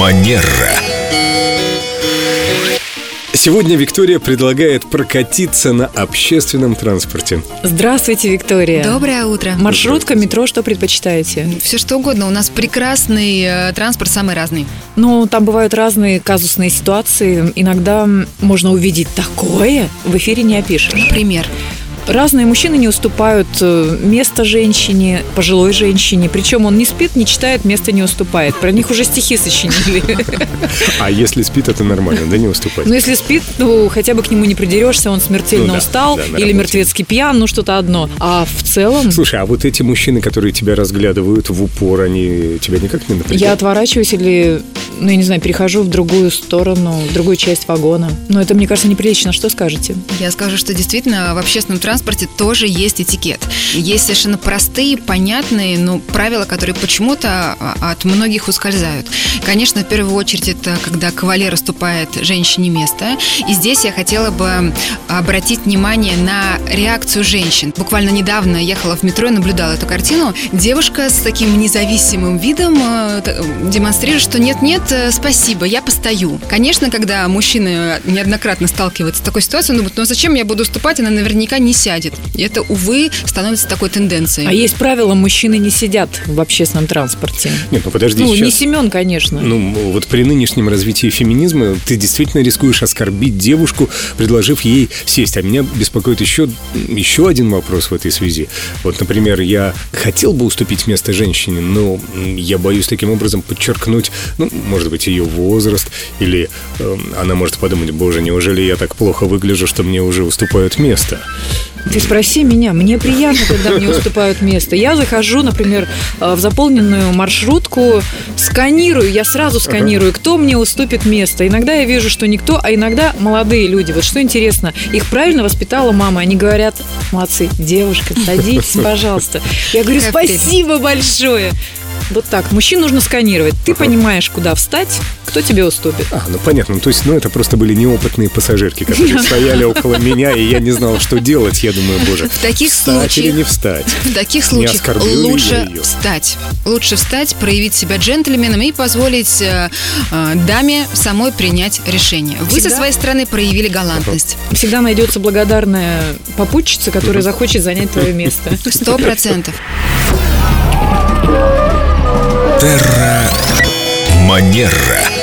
Манера. Сегодня Виктория предлагает прокатиться на общественном транспорте. Здравствуйте, Виктория. Доброе утро. Маршрутка, метро, что предпочитаете? Все что угодно. У нас прекрасный э, транспорт, самый разный. Ну, там бывают разные казусные ситуации. Иногда можно увидеть такое, в эфире не опишешь. Например? Разные мужчины не уступают э, место женщине, пожилой женщине. Причем он не спит, не читает, место не уступает. Про них уже стихи сочинили. А если спит, это нормально, да, не уступать? Ну, если спит, ну, хотя бы к нему не придерешься, он смертельно Ну да, устал, да, или мертвецкий пьян, ну, что-то одно. А в целом... Слушай, а вот эти мужчины, которые тебя разглядывают в упор, они тебя никак не напрягают? Я отворачиваюсь или, ну, я не знаю, перехожу в другую сторону, в другую часть вагона. Но это, мне кажется, неприлично. Что скажете? я скажу, что действительно в общественном транспорте тоже есть этикет. Есть совершенно простые, понятные, но правила, которые почему-то а, от многих ускользают. Конечно, в первую очередь это когда кавалер уступает женщине место. И здесь я хотела бы обратить внимание на реакцию женщин. Буквально недавно ехала в метро и наблюдала эту картину. Девушка с таким независимым видом э, демонстрирует, что нет-нет, э, спасибо, я постою. Конечно, когда мужчины неоднократно сталкиваются с такой ситуацией, он думает, ну а зачем я буду уступать, она наверняка не сядет. И это, увы, становится такой тенденцией. А есть правило, мужчины не сидят в общественном транспорте. Нет, ну подожди, Ну, сейчас... не Семен, конечно. Ну, вот при нынешнем развитии феминизма ты действительно рискуешь оскорбить девушку, предложив ей сесть. А меня беспокоит еще, еще один вопрос в этой связи. Вот, например, я хотел бы уступить место женщине, но я боюсь таким образом подчеркнуть, ну, может быть, ее возраст, или эм, она может подумать, боже, неужели я так плохо выгляжу, что мне уже уступают место? Ты спроси меня, мне приятно, когда мне уступают место. Я захожу, например, э, в заполненную маршрутку, сканирую, я сразу сканирую, кто мне уступит место. Иногда я вижу, что никто, а иногда молодые люди. Вот что интересно, их правильно воспитала мама. Они говорят, молодцы, девушка, садитесь, пожалуйста. Я говорю, спасибо большое. Вот так. Мужчин нужно сканировать. Ты понимаешь, куда встать, кто тебе уступит. А, ну понятно. Ну, то есть, ну, это просто были неопытные пассажирки, которые стояли около меня, и я не знал, что делать. Я думаю, боже, В таких встать или случаях- не встать? В таких случаях лучше ее? встать. Лучше встать, проявить себя джентльменом и позволить э, э, даме самой принять решение. Вы Всегда- со своей стороны проявили галантность. Всегда найдется благодарная попутчица, которая захочет занять твое место. Сто процентов. Манера.